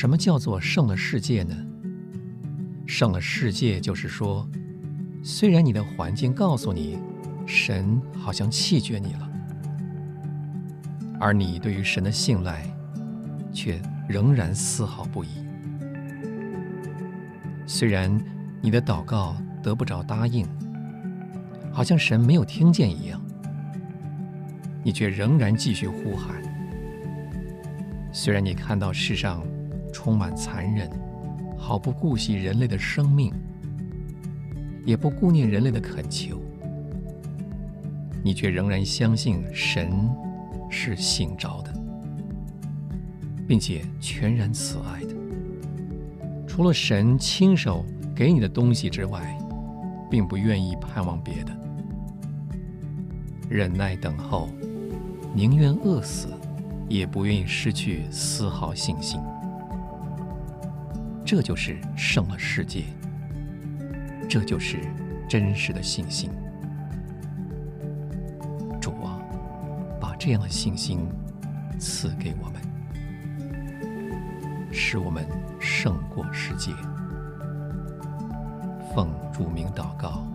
什么叫做胜了世界呢？胜了世界，就是说，虽然你的环境告诉你，神好像弃绝你了，而你对于神的信赖，却仍然丝毫不移。虽然你的祷告得不着答应，好像神没有听见一样，你却仍然继续呼喊。虽然你看到世上充满残忍，毫不顾惜人类的生命，也不顾念人类的恳求，你却仍然相信神是信着的，并且全然慈爱的。除了神亲手给你的东西之外，并不愿意盼望别的。忍耐等候，宁愿饿死，也不愿意失去丝毫信心。这就是胜了世界，这就是真实的信心。主啊，把这样的信心赐给我们，使我们胜过世界。奉主名祷告。